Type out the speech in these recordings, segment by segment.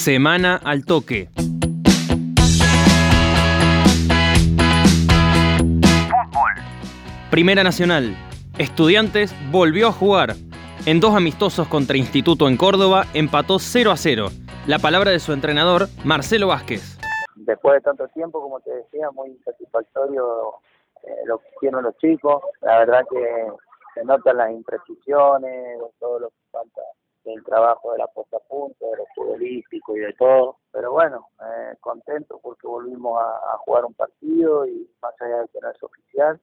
Semana al toque. Fútbol. Primera Nacional. Estudiantes volvió a jugar. En dos amistosos contra Instituto en Córdoba empató 0 a 0. La palabra de su entrenador, Marcelo Vázquez. Después de tanto tiempo, como te decía, muy satisfactorio eh, lo que hicieron los chicos. La verdad que se notan las imprecisiones, todo lo que falta del trabajo de la puesta a punto, de lo futbolístico y de todo. Pero bueno, eh, contento porque volvimos a, a jugar un partido y más allá de que no es oficial.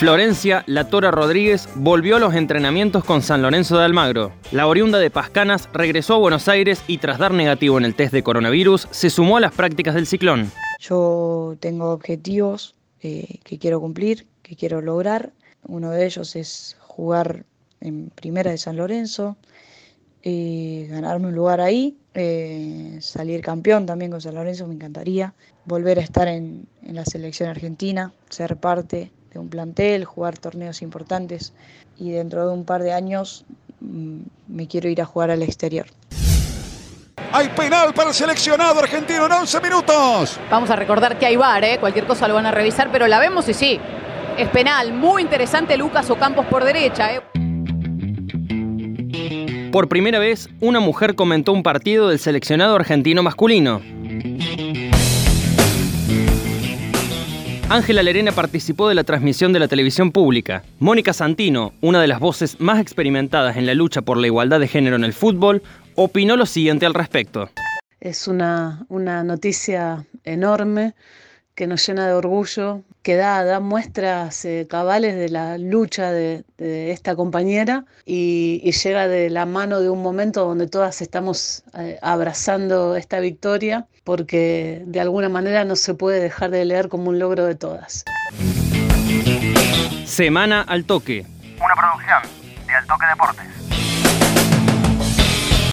Florencia La Tora Rodríguez volvió a los entrenamientos con San Lorenzo de Almagro. La oriunda de Pascanas regresó a Buenos Aires y tras dar negativo en el test de coronavirus, se sumó a las prácticas del ciclón. Yo tengo objetivos eh, que quiero cumplir, que quiero lograr. Uno de ellos es jugar en Primera de San Lorenzo, eh, ganarme un lugar ahí, eh, salir campeón también con San Lorenzo, me encantaría. Volver a estar en, en la selección argentina, ser parte de un plantel, jugar torneos importantes y dentro de un par de años mm, me quiero ir a jugar al exterior. Hay penal para el seleccionado argentino en 11 minutos. Vamos a recordar que hay VAR, ¿eh? cualquier cosa lo van a revisar, pero la vemos y sí. Es penal, muy interesante Lucas Ocampos por derecha. ¿eh? Por primera vez, una mujer comentó un partido del seleccionado argentino masculino. Ángela Lerena participó de la transmisión de la televisión pública. Mónica Santino, una de las voces más experimentadas en la lucha por la igualdad de género en el fútbol, opinó lo siguiente al respecto. Es una, una noticia enorme que nos llena de orgullo, que da, da muestras eh, cabales de la lucha de, de esta compañera y, y, llega de la mano de un momento donde todas estamos eh, abrazando esta victoria porque de alguna manera no se puede dejar de leer como un logro de todas. Semana al toque. Una producción de Al Toque Deportes.